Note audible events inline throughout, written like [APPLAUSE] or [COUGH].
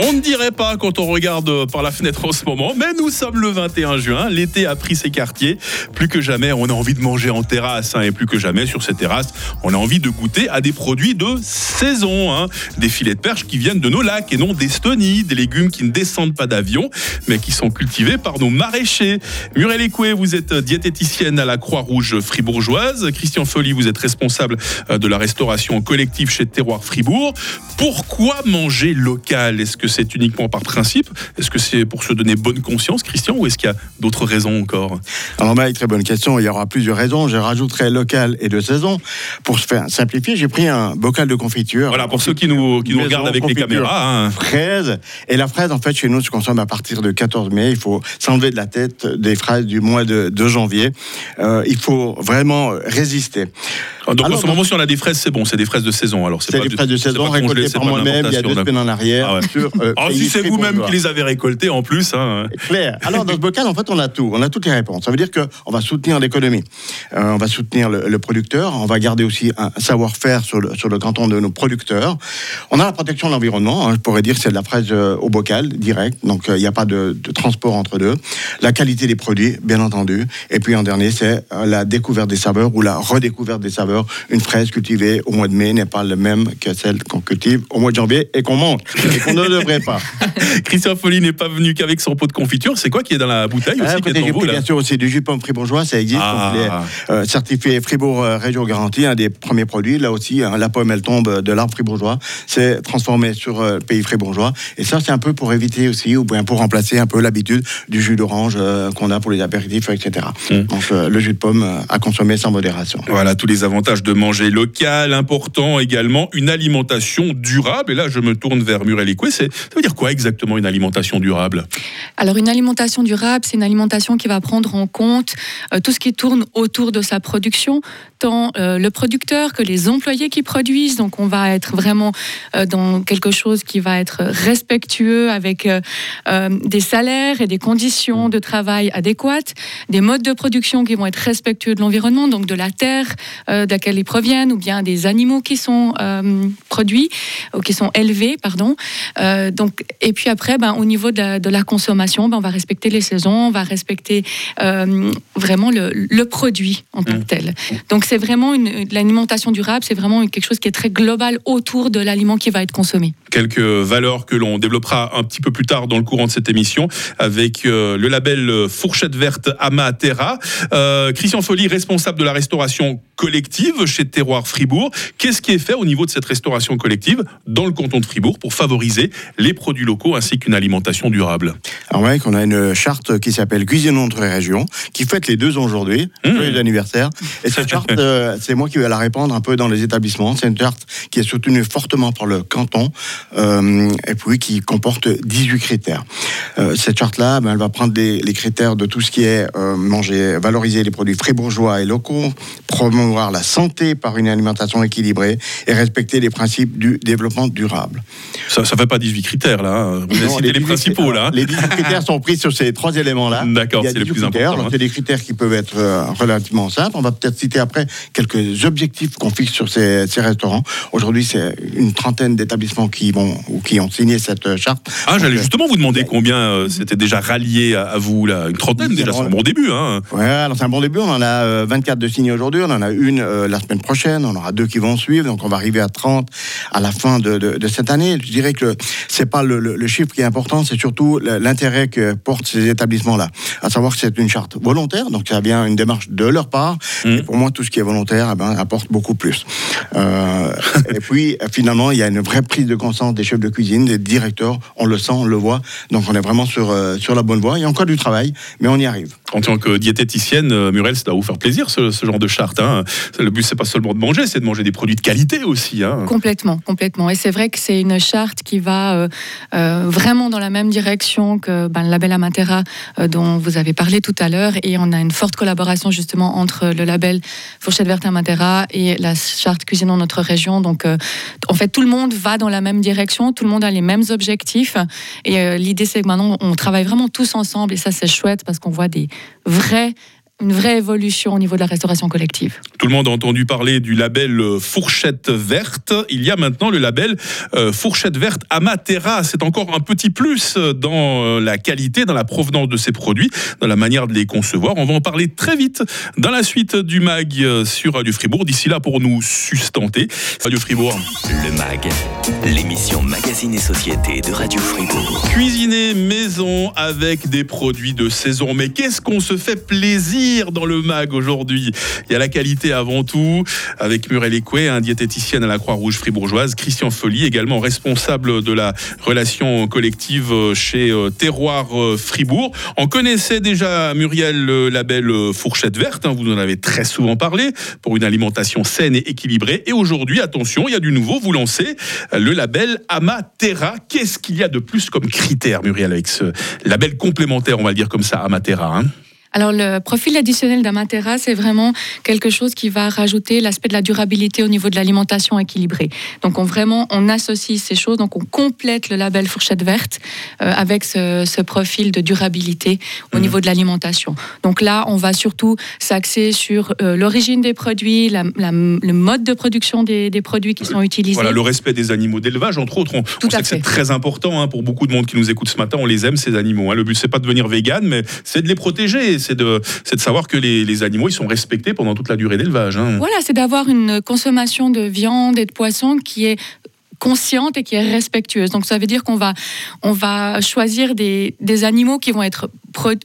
On ne dirait pas quand on regarde par la fenêtre en ce moment, mais nous sommes le 21 juin. L'été a pris ses quartiers. Plus que jamais, on a envie de manger en terrasse. hein, et plus que jamais, sur ces terrasses, on a envie de goûter à des produits de saison. hein. Des filets de perche qui viennent de nos lacs et non d'Estonie. Des légumes qui ne descendent pas d'avion, mais qui sont cultivés par nos maraîchers. Muriel Écoué, vous êtes diététicienne à la Croix-Rouge fribourgeoise. Christian Folly, vous êtes responsable euh, de la restauration collective chez Terroir Fribourg. Pourquoi manger local? C'est uniquement par principe? Est-ce que c'est pour se donner bonne conscience, Christian, ou est-ce qu'il y a d'autres raisons encore? Alors, Mike, très bonne question. Il y aura plusieurs raisons. Je rajouterai local et de saison. Pour se faire simplifier, j'ai pris un bocal de confiture. Voilà, pour ceux qui nous, qui nous regardent avec les caméras. hein. Fraise. Et la fraise, en fait, chez nous, se consomme à partir de 14 mai. Il faut s'enlever de la tête des fraises du mois de, de janvier. Euh, il faut vraiment résister. Donc en Alors, ce moment, si on a des fraises, c'est bon, c'est des fraises de saison. Alors C'est pas des fraises de saison récoltées par moi-même il y a deux semaines en arrière. Ah ouais. sur, euh, Ah, si c'est vous-même qui les avez récoltés en plus. hein. Claire. Alors, dans ce bocal, en fait, on a tout. On a toutes les réponses. Ça veut dire qu'on va soutenir l'économie. Euh, on va soutenir le, le producteur. On va garder aussi un savoir-faire sur le, sur le canton de nos producteurs. On a la protection de l'environnement. hein. Je pourrais dire c'est de la fraise euh, au bocal, direct. Donc, il n'y a pas de, de transport entre deux. La qualité des produits, bien entendu. Et puis, en dernier, c'est la découverte des saveurs ou la redécouverte des saveurs. Une fraise cultivée au mois de mai n'est pas la même que celle qu'on cultive au mois de janvier et qu'on mange et qu'on ne devrait pas. [LAUGHS] Christian Folly n'est pas venu qu'avec son pot de confiture. C'est quoi qui est dans la bouteille aussi Ah, qui est écoutez, en j'ai vous, pris là bien sûr aussi du jus de pomme fribourgeois, ça existe. Ah. donc euh, certifié Fribourg euh, Région Garantie, un des premiers produits. Là aussi, hein, la pomme, elle tombe de l'arbre fribourgeois. C'est transformé sur euh, le pays fribourgeois. Et ça, c'est un peu pour éviter aussi, ou bien pour remplacer un peu l'habitude du jus d'orange euh, qu'on a pour les apéritifs, etc. Mm. Donc le jus de pomme à consommer sans modération. Voilà tous les avantages de manger local, important également, une alimentation durable. Et là, je me tourne vers Muriel Écoué. Ça veut dire quoi exactement une alimentation durable? Alors une alimentation durable, c'est une alimentation qui va prendre en compte euh, tout ce qui tourne autour de sa production, tant euh, le producteur que les employés qui produisent. Donc on va être vraiment euh, dans quelque chose qui va être respectueux avec des salaires et des conditions de travail adéquates, des modes de production qui vont être respectueux de l'environnement, donc de la terre de laquelle ils proviennent, ou bien des animaux qui sont euh, produits ou qui sont élevés, pardon. Euh, donc, et puis après, ben, au niveau de la, de la consommation, ben, on va respecter les saisons, on va respecter euh, vraiment le, le produit en tant que tel. Donc c'est vraiment une, l'alimentation durable, c'est vraiment quelque chose qui est très global autour de l'aliment qui va être consommé. Quelques valeurs que l'on développera un petit peu plus tard dans le courant de cette émission avec euh, le label Fourchette Verte Amaterra. Euh, Christian Folly, responsable de la restauration collective chez Terroir Fribourg. Qu'est-ce qui est fait au niveau de cette restauration collective dans le canton de Fribourg pour favoriser les produits locaux ainsi qu'une alimentation durable? Alors ouais, qu'on a une charte qui s'appelle Cuisine notre région, qui fête les deux ans aujourd'hui, Mmh. joyeux anniversaire. Et cette [LAUGHS] charte, euh, c'est moi qui vais la répandre un peu dans les établissements. C'est une charte qui est soutenue fortement par le canton, et puis qui comporte 18 critères. Euh, cette charte-là, ben, elle va prendre les, les critères de tout ce qui est euh, manger, valoriser les produits fribourgeois et locaux, promouvoir la santé par une alimentation équilibrée et respecter les principes du développement durable. Ça ne fait pas 18 critères là. hein. Vous avez Non, cité les, 18 principaux là. Les 18 critères sont pris sur ces trois éléments-là. [LAUGHS] D'accord, c'est les 18 plus importants, hein. C'est des critères qui peuvent être euh, relativement simples. On va peut-être citer après quelques objectifs qu'on fixe sur ces, ces restaurants. Aujourd'hui, c'est une trentaine d'établissements qui vont ou qui ont signé cette euh, charte. Ah, j'allais Donc, justement vous demander combien euh, c'était déjà rallié à, à vous là. Une trentaine déjà, c'est un bon début. Hein. Ouais, alors c'est un bon début. On en a euh, 24 de signés aujourd'hui. On en a une euh, la semaine prochaine. On aura deux qui vont suivre. Donc on va arriver à 30 à la fin de, de- de cette année. Je dirais que c'est pas le, le- le chiffre qui est important, c'est surtout l'intérêt que portent ces établissements-là. À savoir que c'est une charte volontaire, donc ça vient une démarche de leur part. Mhm. Et pour moi, tout ce qui est volontaire, eh ben, apporte beaucoup plus. Euh, [LAUGHS] et puis finalement, il y a une vraie prise de conscience des chefs de cuisine, des directeurs. On le sent, on le voit. Donc on est vraiment sur, euh, sur la bonne voie. Il y a encore du travail, mais on y arrive. En tant que diététicienne, euh, Muriel, ça doit vous faire plaisir ce, ce genre de charte. Hein. Le but, c'est pas seulement de manger, c'est de manger des produits de qualité aussi. Hein. Complètement, complètement. Et c'est vrai que c'est une charte qui va euh, euh, vraiment dans la même direction que ben, le label Amatera euh, dont vous avez parlé tout à l'heure. Et on a une forte collaboration justement entre le label Fourchette Verte Amatera et la charte Cuisine dans notre région. Donc euh, en fait, tout le monde va dans la même direction, tout le monde a les mêmes objectifs. Et euh, l'idée, c'est que maintenant, on travaille vraiment tous ensemble. Et ça, c'est chouette parce qu'on voit des vrais une vraie évolution au niveau de la restauration collective. Tout le monde a entendu parler du label euh, Fourchette Verte. Il y a maintenant le label euh, Fourchette Verte Amatera. C'est encore un petit plus dans euh, la qualité, dans la provenance de ces produits, dans la manière de les concevoir. On va en parler très vite dans la suite du MAG sur Radio Fribourg. D'ici là, pour nous sustenter, Radio Fribourg. Le MAG, l'émission Magazine et Société de Radio Fribourg. Cuisiner maison avec des produits de saison. Mais qu'est-ce qu'on se fait plaisir dans le MAG aujourd'hui Il y a la qualité avant tout, avec Muriel Écoué, un diététicienne à la Croix-Rouge fribourgeoise, Christian Folly, également responsable de la relation collective chez euh, Terroir euh, Fribourg. On connaissait déjà Muriel le label euh, Fourchette Verte, hein, vous en avez très souvent parlé, pour une alimentation saine et équilibrée. Et aujourd'hui, attention, il y a du nouveau, vous lancez le label Amatera. Qu'est-ce qu'il y a de plus comme critère, Muriel, avec ce label complémentaire, on va le dire comme ça, Amatera hein? Alors le profil additionnel d'Amatera, c'est vraiment quelque chose qui va rajouter l'aspect de la durabilité au niveau de l'alimentation équilibrée. Donc on vraiment on associe ces choses, donc on complète le label fourchette verte euh, avec ce, profil de durabilité au mhm. niveau de l'alimentation. Donc là, on va surtout s'axer sur euh, l'origine des produits, le mode de production des, produits qui sont utilisés. Voilà, le respect des animaux d'élevage, entre autres. On, Tout sait que c'est très important hein, pour beaucoup de monde qui nous écoute ce matin. On les aime ces animaux. Hein. Le but c'est pas de devenir vegan, mais c'est de les protéger c'est de, de savoir que les, animaux ils sont respectés pendant toute la durée d'élevage. Hein. Voilà, c'est d'avoir une consommation de viande et de poisson qui est consciente et qui est respectueuse. Donc ça veut dire qu'on va, on va choisir des, des animaux qui vont être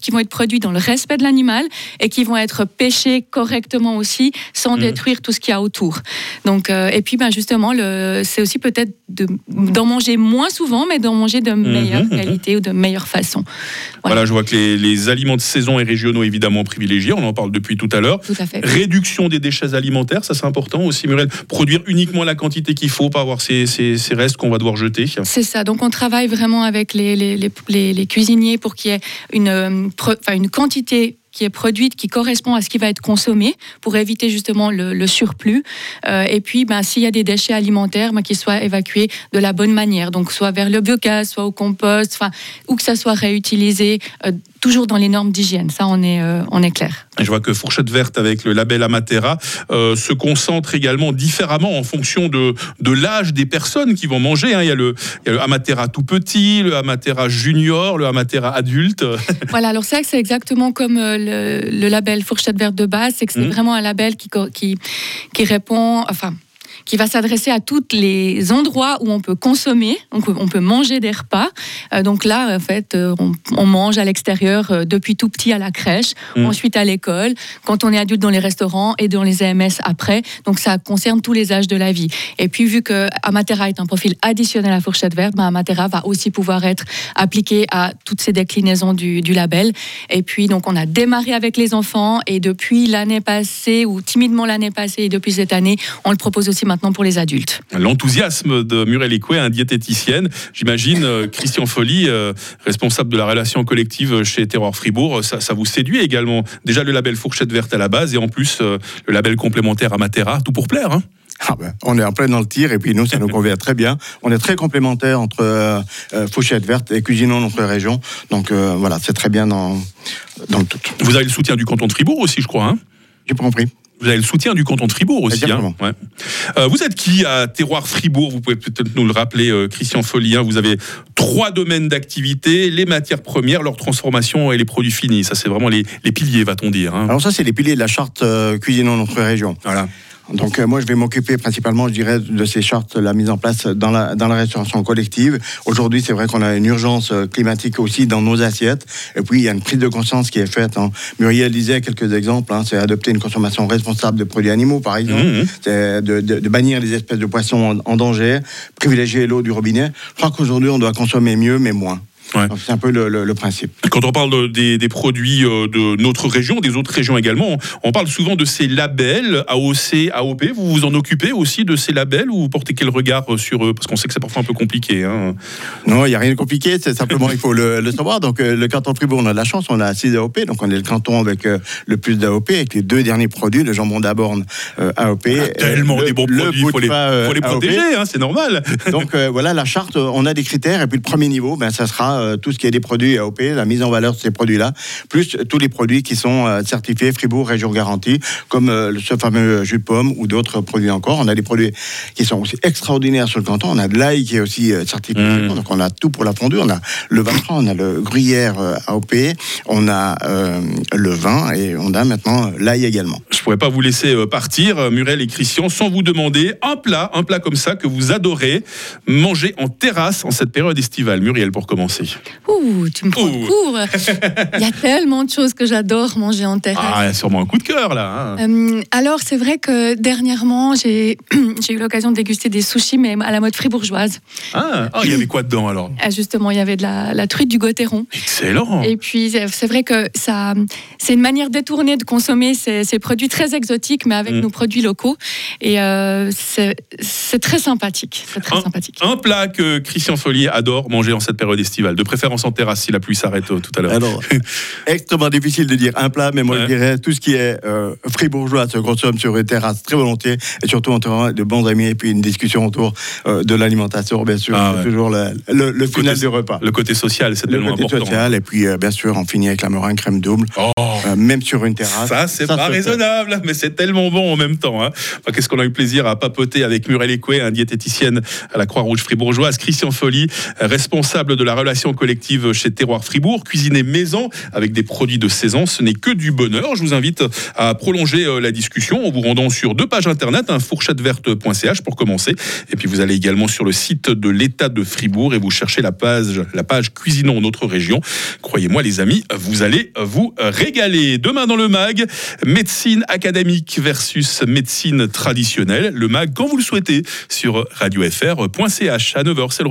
qui vont être produits dans le respect de l'animal et qui vont être pêchés correctement aussi, sans mmh. détruire tout ce qu'il y a autour. Donc, euh, et puis, ben, justement, c'est aussi peut-être d'en manger moins souvent, mais d'en manger de mmh, meilleure mmh, qualité ou de meilleure façon. Voilà, je vois que les, aliments de saison et régionaux, évidemment, privilégiés, on en parle depuis tout à l'heure. Réduction des déchets alimentaires, ça c'est important aussi, Muriel. Produire uniquement la quantité qu'il faut, pas avoir ces, ces, restes qu'on va devoir jeter. C'est ça, donc on travaille vraiment avec les, les, les, les cuisiniers pour qu'il y ait une euh, une quantité qui est produite, qui correspond à ce qui va être consommé pour éviter justement le, surplus. Euh, et puis, ben, s'il y a des déchets alimentaires, ben, qu'ils soient évacués de la bonne manière, donc soit vers le biogaz, soit au compost, ou que ça soit réutilisé euh, toujours dans les normes d'hygiène. Ça, on est, euh, on est clair. je vois que Fourchette Verte, avec le label Amatera, se concentre également différemment en fonction de, de l'âge des personnes qui vont manger. Hein. Il, y a le, il, y a le, Amatera tout petit, le Amatera junior, le Amatera adulte. [LAUGHS] voilà, alors c'est c'est exactement comme le, label Fourchette Verte de base, c'est que c'est mmh. vraiment un label qui, qui, qui répond, enfin, qui va s'adresser à tous les endroits où on peut consommer, donc on peut manger des repas. Euh, donc là, en fait, euh, on, mange à l'extérieur euh, depuis tout petit à la crèche, mmh. ensuite à l'école, quand on est adulte dans les restaurants et dans les AMS après. Donc ça concerne tous les âges de la vie. Et puis vu que Amatera est un profil additionnel à fourchette verte, ben Amatera va aussi pouvoir être appliqué à toutes ces déclinaisons du, du label. Et puis donc on a démarré avec les enfants et depuis l'année passée ou timidement l'année passée et depuis cette année, on le propose aussi maintenant pour les adultes. L'enthousiasme de Muriel Écoué, un diététicienne, j'imagine, euh, Christian Folly, euh, responsable de la relation collective chez Terroir Fribourg, ça, ça, vous séduit également. Déjà le label Fourchette Verte à la base et en plus euh, le label complémentaire Amatera, tout pour plaire. Hein ah ben, on est en plein dans le tir et puis nous, ça nous convient très bien. On est très complémentaires entre Fourchette Verte et Cuisinons notre région. Donc voilà, c'est très bien dans, dans le tout. Vous avez le soutien du canton de Fribourg aussi, je crois. Hein J'ai pas compris. Vous avez le soutien du canton de Fribourg aussi. Hein euh, vous êtes qui à Terroir Fribourg? Vous pouvez peut-être nous le rappeler, euh, Christian Folien. Vous avez trois domaines d'activité les matières premières, leur transformation et les produits finis. Ça, c'est vraiment les, piliers, va-t-on dire. Hein. Alors, ça, c'est les piliers de la charte euh, cuisinant notre région. Voilà. Donc euh, moi, je vais m'occuper principalement, je dirais, de ces chartes, la mise en place dans la, dans la restauration collective. Aujourd'hui, c'est vrai qu'on a une urgence euh, climatique aussi dans nos assiettes. Et puis, il y a une prise de conscience qui est faite. Hein. Muriel disait quelques exemples. Hein. c'est adopter une consommation responsable de produits animaux, par exemple. Mmh, mmh. C'est de, de, bannir les espèces de poissons en, en danger, privilégier l'eau du robinet. Je crois qu'aujourd'hui, on doit consommer mieux, mais moins. C'est un peu le, principe. Quand on parle des, produits euh, de notre région, des autres régions également, on parle souvent de ces labels AOC, AOP. Vous vous en occupez aussi de ces labels ou vous portez quel regard sur eux? Parce qu'on sait que c'est parfois un peu compliqué. Hein. Non, il n'y a rien de compliqué. C'est simplement, il faut le, savoir. Donc, euh, le canton de Fribourg, on a de la chance. On a 6 AOP. Donc, on est le canton avec euh, le plus d'AOP, avec les deux derniers produits, le jambon d'Aborne AOP. On a tellement des bons produits. Il faut les, faut les protéger, hein, c'est normal. Donc, voilà, la charte, on a des critères. Et puis, le premier niveau, ben, ça sera euh, tout ce qui est des produits AOP, la mise en valeur de ces produits-là, plus tous les produits qui sont euh, certifiés Fribourg Région Garantie, comme euh, ce fameux jus de pomme ou d'autres produits encore. On a des produits qui sont aussi extraordinaires sur le canton. On a de l'ail qui est aussi euh, certifié. Mmh. Donc on a tout pour la fondue. On a le vin franc, on a le gruyère euh, AOP, on a euh, le vin et on a maintenant euh, l'ail également. Je pourrais pas vous laisser euh, partir, euh, Muriel et Christian, sans vous demander un plat, un plat comme ça que vous adorez manger en terrasse en cette période estivale. Muriel, pour commencer. Ouh, tu me prends de Ouh. court. Il y a [LAUGHS] tellement de choses que j'adore manger en terrasse. Ah, il y a sûrement un coup de cœur là. hein. Euh, alors, c'est vrai que dernièrement, j'ai [CLEARS THROAT] eu l'occasion de déguster des sushis, mais à la mode fribourgeoise. Ah, ah, il y avait quoi dedans alors? Ah, justement, il y avait de la, la truite du Gauthieron. Excellent. Et puis, c'est vrai que ça, c'est une manière détournée de consommer ces, ces produits très exotiques, mais avec Mm. nos produits locaux. Et euh, c'est c'est très sympathique. C'est très Un- sympathique. Un plat que Christian Follier adore manger en cette période estivale, de préférence en terrasse si la pluie s'arrête euh, tout à l'heure. Alors, [LAUGHS] extrêmement difficile de dire un plat, mais moi Ouais. je dirais tout ce qui est euh, fribourgeois se consomme sur une terrasse très volontiers, et surtout entre de bons amis, et puis une discussion autour euh, de l'alimentation, bien sûr, Ah ouais. toujours le, le- le côté- final du repas. Le côté social, c'est Le tellement côté important. social, et puis euh, bien sûr, on finit avec la meringue crème double, Oh. même sur une terrasse. Ça, c'est pas raisonnable, mais c'est tellement bon en même temps. hein. Enfin, Qu'est-ce qu'on a eu plaisir à papoter avec Muriel Écoué, un diététicienne à la Croix-Rouge fribourgeoise, Christian Folly, responsable de la relation collective chez Terroir Fribourg, cuisiner maison avec des produits de saison. Ce n'est que du bonheur. Je vous invite à prolonger euh, la discussion en vous rendant sur deux pages internet, un fourchetteverte.ch pour commencer. Et puis vous allez également sur le site de l'État de Fribourg et vous cherchez la page, la page Cuisinons notre région. Croyez-moi les amis, vous allez vous régaler. Demain dans le MAG, médecine académique versus médecine traditionnelle. Le MAG quand vous le souhaitez sur radiofr.ch à 9h. C'est le